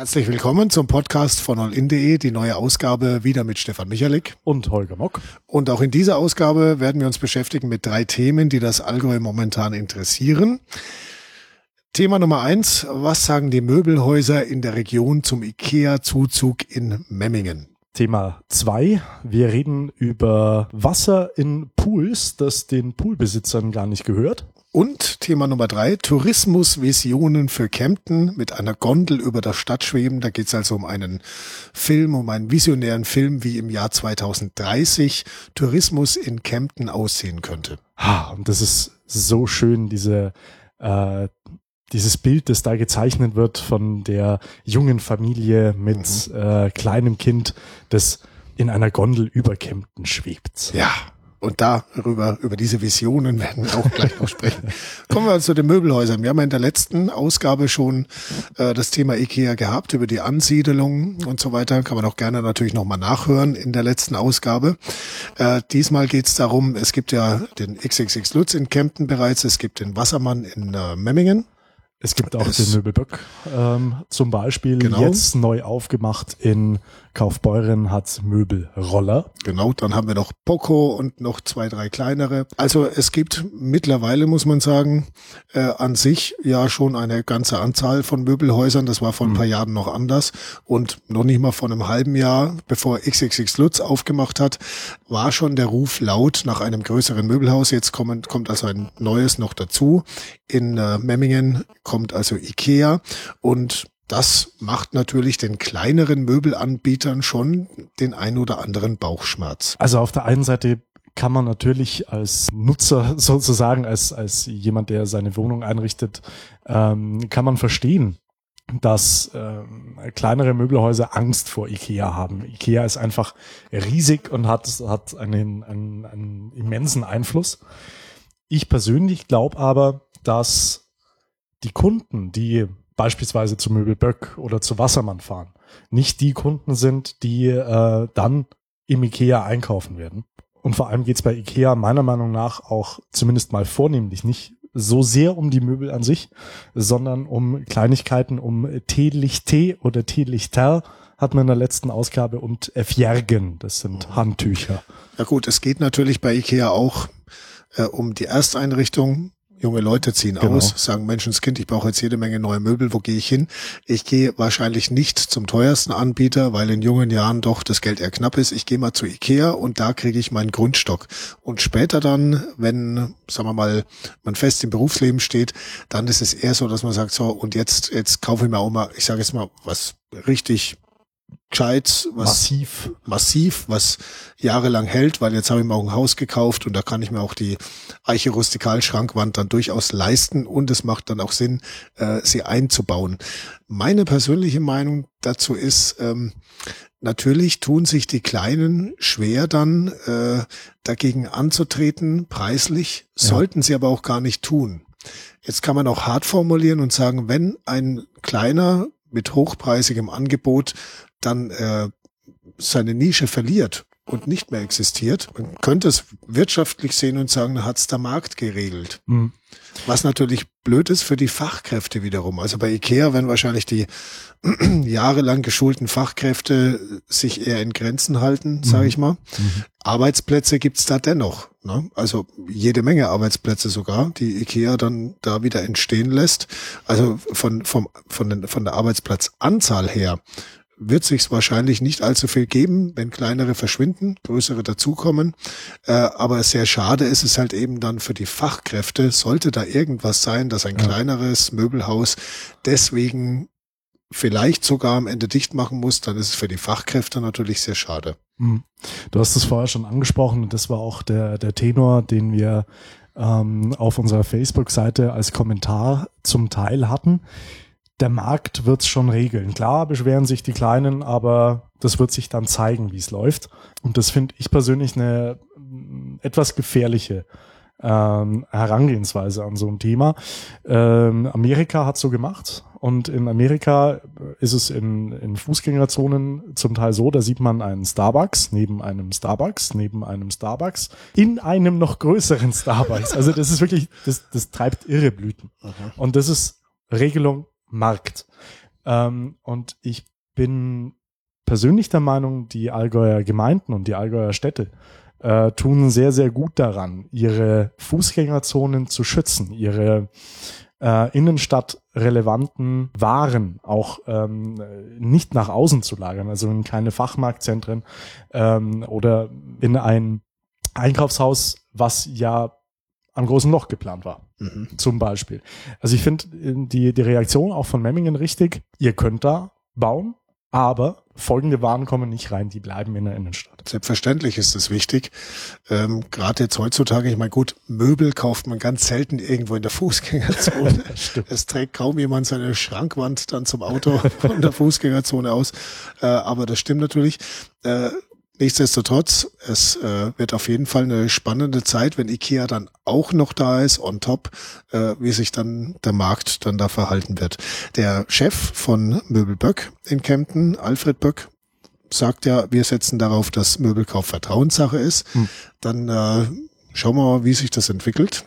Herzlich willkommen zum Podcast von allin.de, die neue Ausgabe wieder mit Stefan Michalik und Holger Mock. Und auch in dieser Ausgabe werden wir uns beschäftigen mit drei Themen, die das Allgäu momentan interessieren. Thema Nummer eins, was sagen die Möbelhäuser in der Region zum IKEA-Zuzug in Memmingen? Thema zwei, wir reden über Wasser in Pools, das den Poolbesitzern gar nicht gehört. Und Thema Nummer drei, Tourismusvisionen für Kempten mit einer Gondel über der Stadt schweben. Da geht es also um einen Film, um einen visionären Film, wie im Jahr 2030 Tourismus in Kempten aussehen könnte. Ha, und das ist so schön, diese äh, dieses Bild, das da gezeichnet wird von der jungen Familie mit mhm. äh, kleinem Kind, das in einer Gondel über Kempten schwebt. Ja, und darüber, über diese Visionen werden wir auch gleich noch sprechen. Kommen wir zu den Möbelhäusern. Wir haben ja in der letzten Ausgabe schon äh, das Thema IKEA gehabt, über die Ansiedelung und so weiter. Kann man auch gerne natürlich nochmal nachhören in der letzten Ausgabe. Äh, diesmal geht es darum, es gibt ja den XXX Lutz in Kempten bereits, es gibt den Wassermann in äh, Memmingen. Es gibt auch es, den Möbelböck ähm, zum Beispiel, genau. jetzt neu aufgemacht in Kaufbeuren hat Möbelroller. Genau, dann haben wir noch Poco und noch zwei, drei kleinere. Also es gibt mittlerweile, muss man sagen, äh, an sich ja schon eine ganze Anzahl von Möbelhäusern. Das war vor ein paar mhm. Jahren noch anders. Und noch nicht mal vor einem halben Jahr, bevor XXX Lutz aufgemacht hat, war schon der Ruf laut nach einem größeren Möbelhaus. Jetzt kommt, kommt also ein neues noch dazu. In äh, Memmingen kommt also Ikea und das macht natürlich den kleineren Möbelanbietern schon den ein oder anderen Bauchschmerz. Also auf der einen Seite kann man natürlich als Nutzer sozusagen, als, als jemand, der seine Wohnung einrichtet, ähm, kann man verstehen, dass ähm, kleinere Möbelhäuser Angst vor Ikea haben. Ikea ist einfach riesig und hat, hat einen, einen, einen immensen Einfluss. Ich persönlich glaube aber, dass die Kunden, die beispielsweise zu Möbelböck oder zu Wassermann fahren, nicht die Kunden sind, die äh, dann im Ikea einkaufen werden. Und vor allem geht es bei Ikea meiner Meinung nach auch zumindest mal vornehmlich nicht so sehr um die Möbel an sich, sondern um Kleinigkeiten, um Teelichte oder Teelichter hat man in der letzten Ausgabe und Fjärgen, das sind Handtücher. Ja gut, es geht natürlich bei Ikea auch äh, um die Ersteinrichtung, Junge Leute ziehen genau. aus, sagen Menschenskind, ich brauche jetzt jede Menge neue Möbel, wo gehe ich hin? Ich gehe wahrscheinlich nicht zum teuersten Anbieter, weil in jungen Jahren doch das Geld eher knapp ist. Ich gehe mal zu Ikea und da kriege ich meinen Grundstock. Und später dann, wenn, sagen wir mal, man fest im Berufsleben steht, dann ist es eher so, dass man sagt, so, und jetzt, jetzt kaufe ich mir auch mal, ich sage jetzt mal, was richtig gescheit, was massiv, massiv, was jahrelang hält, weil jetzt habe ich mir auch ein Haus gekauft und da kann ich mir auch die Eiche Rustikal Schrankwand dann durchaus leisten und es macht dann auch Sinn, äh, sie einzubauen. Meine persönliche Meinung dazu ist, ähm, Natürlich tun sich die Kleinen schwer dann äh, dagegen anzutreten, preislich, ja. sollten sie aber auch gar nicht tun. Jetzt kann man auch hart formulieren und sagen, wenn ein kleiner mit hochpreisigem Angebot dann äh, seine Nische verliert und nicht mehr existiert. Man könnte es wirtschaftlich sehen und sagen, da hat's der Markt geregelt. Mhm. Was natürlich blöd ist für die Fachkräfte wiederum. Also bei Ikea werden wahrscheinlich die jahrelang geschulten Fachkräfte sich eher in Grenzen halten, mhm. sage ich mal. Mhm. Arbeitsplätze gibt's da dennoch. Ne? Also jede Menge Arbeitsplätze sogar, die Ikea dann da wieder entstehen lässt. Also von, vom, von, den, von der Arbeitsplatzanzahl her wird sich wahrscheinlich nicht allzu viel geben, wenn kleinere verschwinden, größere dazukommen. Äh, aber sehr schade ist es halt eben dann für die Fachkräfte, sollte da irgendwas sein, dass ein ja. kleineres Möbelhaus deswegen vielleicht sogar am Ende dicht machen muss, dann ist es für die Fachkräfte natürlich sehr schade. Hm. Du hast es vorher schon angesprochen und das war auch der, der Tenor, den wir ähm, auf unserer Facebook-Seite als Kommentar zum Teil hatten der Markt wird's schon regeln. Klar beschweren sich die Kleinen, aber das wird sich dann zeigen, wie es läuft. Und das finde ich persönlich eine mm, etwas gefährliche ähm, Herangehensweise an so ein Thema. Ähm, Amerika hat so gemacht und in Amerika ist es in, in Fußgängerzonen zum Teil so, da sieht man einen Starbucks neben einem Starbucks, neben einem Starbucks, in einem noch größeren Starbucks. Also das ist wirklich, das, das treibt irre Blüten. Und das ist Regelung Markt. Ähm, und ich bin persönlich der Meinung, die Allgäuer Gemeinden und die Allgäuer Städte äh, tun sehr, sehr gut daran, ihre Fußgängerzonen zu schützen, ihre äh, innenstadtrelevanten Waren auch ähm, nicht nach außen zu lagern, also in keine Fachmarktzentren ähm, oder in ein Einkaufshaus, was ja am großen Loch geplant war, mhm. zum Beispiel. Also ich finde die, die Reaktion auch von Memmingen richtig. Ihr könnt da bauen, aber folgende Waren kommen nicht rein, die bleiben in der Innenstadt. Selbstverständlich ist das wichtig. Ähm, Gerade jetzt heutzutage, ich meine, gut, Möbel kauft man ganz selten irgendwo in der Fußgängerzone. es trägt kaum jemand seine Schrankwand dann zum Auto von der Fußgängerzone aus. Äh, aber das stimmt natürlich. Äh, Nichtsdestotrotz, es äh, wird auf jeden Fall eine spannende Zeit, wenn Ikea dann auch noch da ist, on top, äh, wie sich dann der Markt dann da verhalten wird. Der Chef von Möbel Böck in Kempten, Alfred Böck, sagt ja, wir setzen darauf, dass Möbelkauf Vertrauenssache ist. Hm. Dann äh, schauen wir mal, wie sich das entwickelt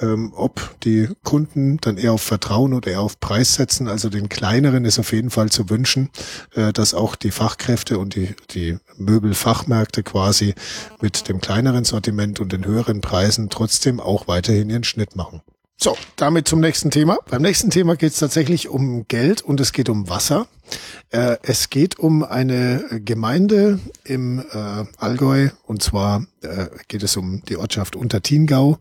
ähm, ob die Kunden dann eher auf Vertrauen oder eher auf Preis setzen. Also den kleineren ist auf jeden Fall zu wünschen, äh, dass auch die Fachkräfte und die, die Möbelfachmärkte quasi mit dem kleineren Sortiment und den höheren Preisen trotzdem auch weiterhin ihren Schnitt machen. So, damit zum nächsten Thema. Beim nächsten Thema geht es tatsächlich um Geld und es geht um Wasser. Äh, es geht um eine Gemeinde im äh, Allgäu und zwar äh, geht es um die Ortschaft Untertiengau.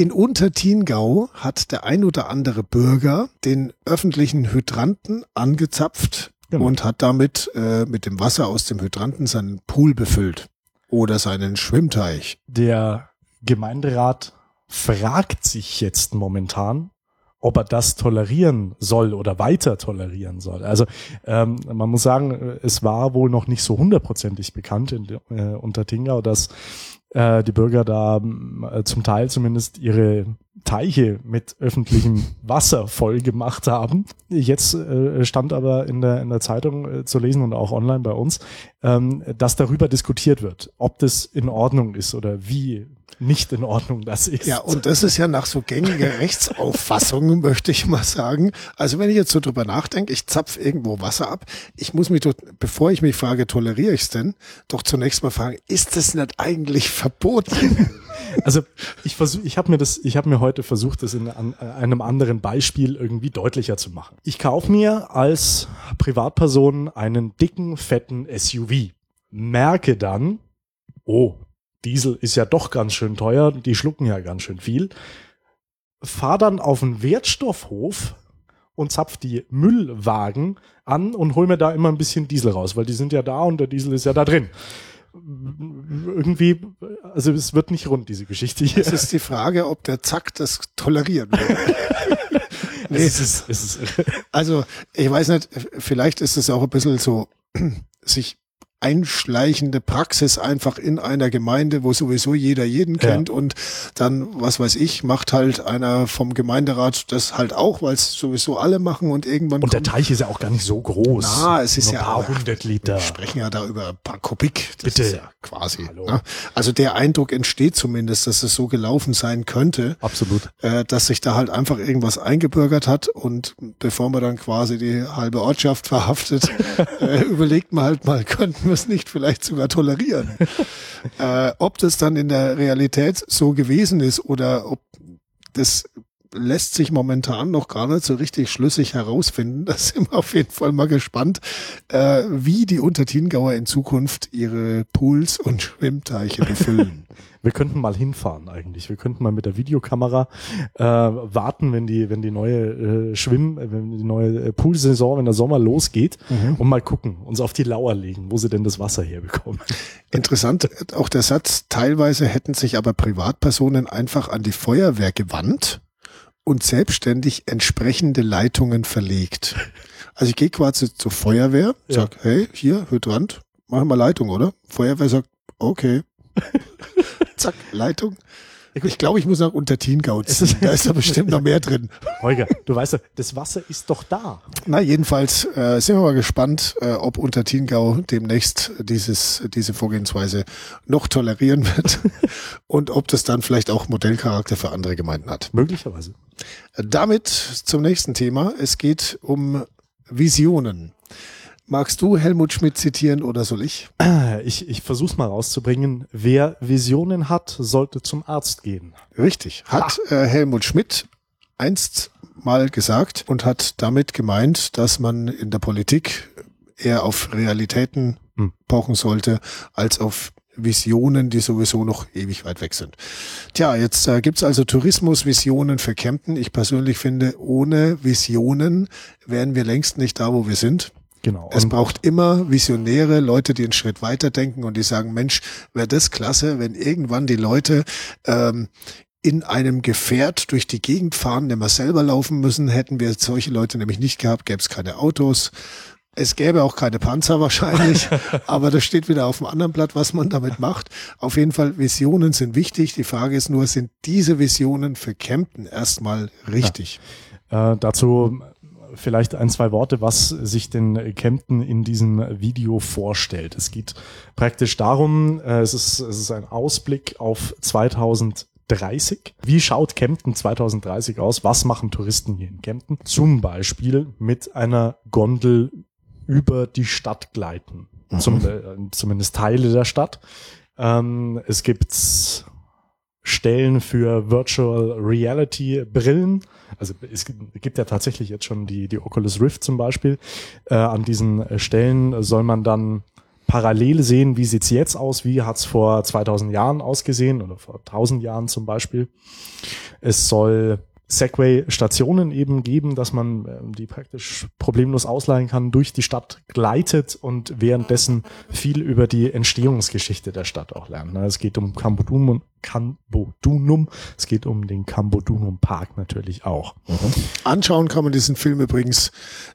In Untertiengau hat der ein oder andere Bürger den öffentlichen Hydranten angezapft genau. und hat damit äh, mit dem Wasser aus dem Hydranten seinen Pool befüllt oder seinen Schwimmteich. Der Gemeinderat fragt sich jetzt momentan, ob er das tolerieren soll oder weiter tolerieren soll. Also ähm, man muss sagen, es war wohl noch nicht so hundertprozentig bekannt in äh, Untertingau, dass äh, die Bürger da äh, zum Teil zumindest ihre Teiche mit öffentlichem Wasser voll gemacht haben. Jetzt äh, stand aber in der, in der Zeitung äh, zu lesen und auch online bei uns, ähm, dass darüber diskutiert wird, ob das in Ordnung ist oder wie nicht in Ordnung das ist. Ja, und das ist ja nach so gängiger Rechtsauffassung, möchte ich mal sagen. Also wenn ich jetzt so drüber nachdenke, ich zapf irgendwo Wasser ab, ich muss mich, doch, bevor ich mich frage, toleriere ich es denn, doch zunächst mal fragen, ist das nicht eigentlich verboten? Also ich versuche, ich habe mir das, ich habe mir heute versucht, das in einem anderen Beispiel irgendwie deutlicher zu machen. Ich kaufe mir als Privatperson einen dicken, fetten SUV, merke dann, oh, Diesel ist ja doch ganz schön teuer, die schlucken ja ganz schön viel. Fahr dann auf den Wertstoffhof und zapf die Müllwagen an und hol mir da immer ein bisschen Diesel raus, weil die sind ja da und der Diesel ist ja da drin. Irgendwie, also es wird nicht rund, diese Geschichte hier. Es ist die Frage, ob der Zack das tolerieren will. nee, es ist, es ist also, ich weiß nicht, vielleicht ist es auch ein bisschen so, sich einschleichende Praxis einfach in einer Gemeinde, wo sowieso jeder jeden kennt ja. und dann, was weiß ich, macht halt einer vom Gemeinderat das halt auch, weil es sowieso alle machen und irgendwann. Und der Teich ist ja auch gar nicht so groß. Na, es ist ja. Ein paar hundert Liter. Wir sprechen ja da über ein paar Kubik. Das Bitte. ja quasi. Ne? Also der Eindruck entsteht zumindest, dass es so gelaufen sein könnte. Absolut. Äh, dass sich da halt einfach irgendwas eingebürgert hat und bevor man dann quasi die halbe Ortschaft verhaftet, äh, überlegt man halt mal, könnten wir es nicht vielleicht sogar tolerieren. äh, ob das dann in der Realität so gewesen ist oder ob das lässt sich momentan noch gar nicht so richtig schlüssig herausfinden. Da sind wir auf jeden Fall mal gespannt, äh, wie die Untertiengauer in Zukunft ihre Pools und Schwimmteiche befüllen. Wir könnten mal hinfahren eigentlich. Wir könnten mal mit der Videokamera äh, warten, wenn die, wenn die neue äh, Schwimm, äh, wenn die neue äh, Poolsaison, wenn der Sommer losgeht mhm. und mal gucken, uns auf die Lauer legen, wo sie denn das Wasser herbekommen. Interessant, auch der Satz, teilweise hätten sich aber Privatpersonen einfach an die Feuerwehr gewandt und selbstständig entsprechende Leitungen verlegt. Also ich gehe quasi zur Feuerwehr, sag, ja. hey, hier, Hydrant, machen wir Leitung, oder? Feuerwehr sagt, okay. Zack, Leitung. Ich glaube, ich muss nach Untertingau ziehen. Da ist da bestimmt noch mehr drin. Holger, du weißt doch, das Wasser ist doch da. Na, jedenfalls äh, sind wir mal gespannt, äh, ob Untertingau demnächst dieses, diese Vorgehensweise noch tolerieren wird und ob das dann vielleicht auch Modellcharakter für andere Gemeinden hat. Möglicherweise. Damit zum nächsten Thema. Es geht um Visionen. Magst du Helmut Schmidt zitieren oder soll ich? Ich, ich versuche mal rauszubringen. Wer Visionen hat, sollte zum Arzt gehen. Richtig. Hat äh, Helmut Schmidt einst mal gesagt und hat damit gemeint, dass man in der Politik eher auf Realitäten Hm. pochen sollte, als auf Visionen, die sowieso noch ewig weit weg sind. Tja, jetzt äh, gibt's also Tourismusvisionen für Kempten. Ich persönlich finde, ohne Visionen wären wir längst nicht da, wo wir sind. Genau. Es braucht immer Visionäre, Leute, die einen Schritt weiter denken und die sagen, Mensch, wäre das klasse, wenn irgendwann die Leute ähm, in einem Gefährt durch die Gegend fahren, nicht mehr selber laufen müssen. Hätten wir solche Leute nämlich nicht gehabt, gäbe es keine Autos. Es gäbe auch keine Panzer wahrscheinlich, aber das steht wieder auf dem anderen Blatt, was man damit macht. Auf jeden Fall, Visionen sind wichtig. Die Frage ist nur, sind diese Visionen für Kempten erstmal richtig? Äh, dazu vielleicht ein, zwei Worte, was sich denn Kempten in diesem Video vorstellt. Es geht praktisch darum, äh, es, ist, es ist ein Ausblick auf 2030. Wie schaut Kempten 2030 aus? Was machen Touristen hier in Kempten? Zum Beispiel mit einer Gondel über die Stadt gleiten. Zum, äh, zumindest Teile der Stadt. Ähm, es gibt Stellen für Virtual Reality Brillen. Also es gibt ja tatsächlich jetzt schon die, die Oculus Rift zum Beispiel. Äh, an diesen Stellen soll man dann parallel sehen, wie sieht's jetzt aus, wie hat's vor 2000 Jahren ausgesehen oder vor 1000 Jahren zum Beispiel. Es soll Segway-Stationen eben geben, dass man äh, die praktisch problemlos ausleihen kann, durch die Stadt gleitet und währenddessen viel über die Entstehungsgeschichte der Stadt auch lernt. Ne, Es geht um Cambodunum, Cambodunum, es geht um den Cambodunum Park natürlich auch. Anschauen kann man diesen Film übrigens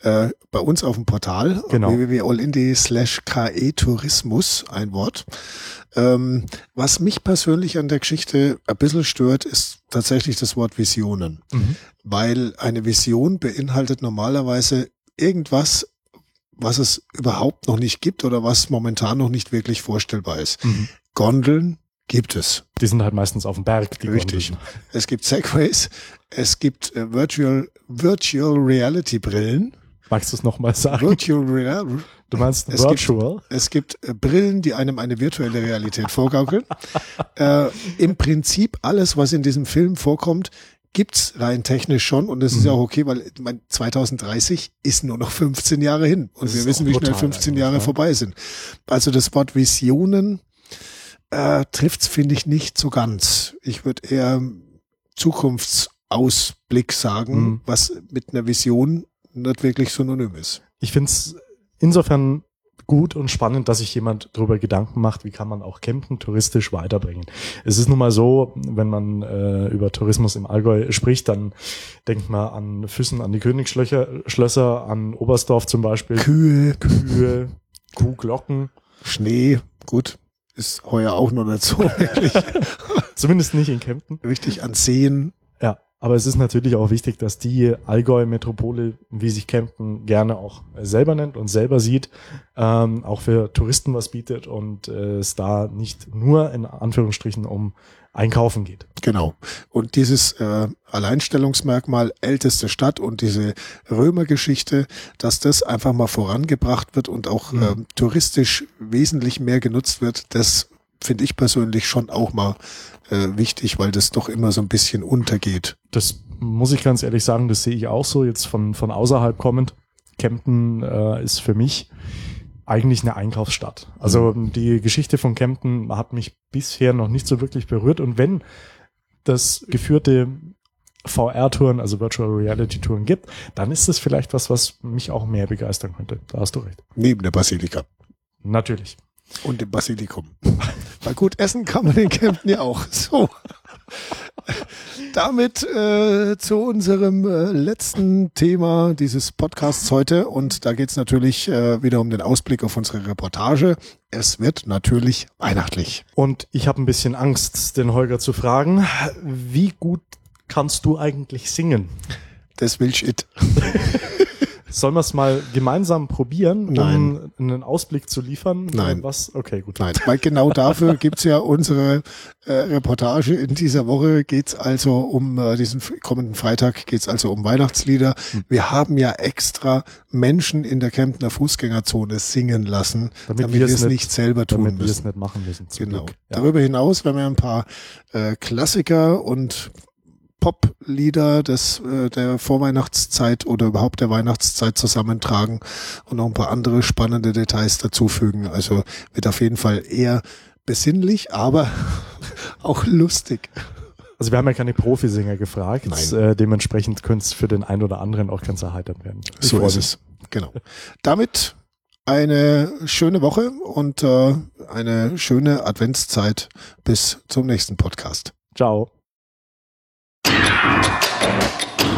äh, bei uns auf dem Portal Genau. www.allindie slash KE Tourismus, ein Wort. Ähm, was mich persönlich an der Geschichte ein bisschen stört, ist tatsächlich das Wort Visionen. Mhm. Weil eine Vision beinhaltet normalerweise irgendwas, was es überhaupt noch nicht gibt oder was momentan noch nicht wirklich vorstellbar ist. Mhm. Gondeln gibt es. Die sind halt meistens auf dem Berg. Die Richtig. Gondeln. Es gibt Segways, es gibt äh, Virtual, Virtual Reality Brillen. Magst du es nochmal sagen? Virtual Real, Du meinst Es gibt- Virtual? es gibt äh, Brillen, die einem eine virtuelle Realität vorgaukeln. äh, Im Prinzip alles, was in diesem Film vorkommt, gibt's rein technisch schon und das ist Mhm. ja auch okay, weil mein, 2030 ist nur noch 15 Jahre hin und Das wir wissen, wie schnell brutal 15 eigentlich, Jahre ne? vorbei sind. Also das Wort Visionen äh, trifft's finde ich nicht so ganz. Ich würde eher Zukunftsausblick sagen, Mhm. was mit einer Vision nicht wirklich synonym ist. Ich finde es insofern gut und spannend, dass sich jemand darüber Gedanken macht, wie kann man auch Campen touristisch weiterbringen. Es ist nun mal so, wenn man äh, über Tourismus im Allgäu spricht, dann denkt man an Füssen, an die Königsschlösser, Schlösser, an Oberstdorf zum Beispiel, Kühe, Kühe, Kuhglocken. Schnee, gut, ist heuer auch noch dazu Zumindest nicht in Kempten. richtig an Seen. Aber es ist natürlich auch wichtig, dass die Allgäu-Metropole, wie sich Kempten gerne auch selber nennt und selber sieht, ähm, auch für Touristen was bietet und äh, es da nicht nur in Anführungsstrichen um Einkaufen geht. Genau. Und dieses äh, Alleinstellungsmerkmal älteste Stadt und diese Römergeschichte, dass das einfach mal vorangebracht wird und auch Mhm. ähm, touristisch wesentlich mehr genutzt wird, das finde ich persönlich schon auch mal äh, wichtig, weil das doch immer so ein bisschen untergeht. Das muss ich ganz ehrlich sagen, das sehe ich auch so, jetzt von, von außerhalb kommend. Kempten äh, ist für mich eigentlich eine Einkaufsstadt. Also die Geschichte von Kempten hat mich bisher noch nicht so wirklich berührt. Und wenn das geführte VR-Touren, also Virtual Reality-Touren gibt, dann ist das vielleicht was, was mich auch mehr begeistern könnte. Da hast du recht. Neben der Basilika Natürlich. und dem Basilikum. weil gut essen kann man in Kempten ja auch. So. damit äh, zu unserem äh, letzten Thema dieses Podcasts heute. Und da geht es natürlich äh, wieder um den Ausblick auf unsere Reportage. Es wird natürlich weihnachtlich. Und ich habe ein bisschen Angst, den Holger zu fragen, wie gut kannst du eigentlich singen? Das will ich it. Sollen wir es mal gemeinsam probieren, Nein. um einen Ausblick zu liefern? Nein. Was? Okay, gut. Nein, weil genau dafür gibt's ja unsere äh, Reportage. In dieser Woche geht's also um äh, diesen kommenden Freitag geht's also um Weihnachtslieder. Hm. Wir haben ja extra Menschen in der Kemptner Fußgängerzone singen lassen, Damit damit, wir es nicht- nicht selber tun Damit wir es müssen. nicht machen müssen. Genau. Ja. Darüber hinaus werden wir ein paar äh, Klassiker und Pop-Lieder des, äh, der Vorweihnachtszeit oder überhaupt der Weihnachtszeit zusammentragen und noch ein paar andere spannende Details dazufügen. Also wird auf jeden Fall eher besinnlich, aber auch lustig. Also wir haben ja keine Profisänger gefragt. Nein. Äh, dementsprechend könnte es für den einen oder anderen auch ganz erheiternd werden. Ich So ist mich. es. Genau. Damit eine schöne Woche und äh, eine schöne Adventszeit bis zum nächsten Podcast. Ciao. えっ?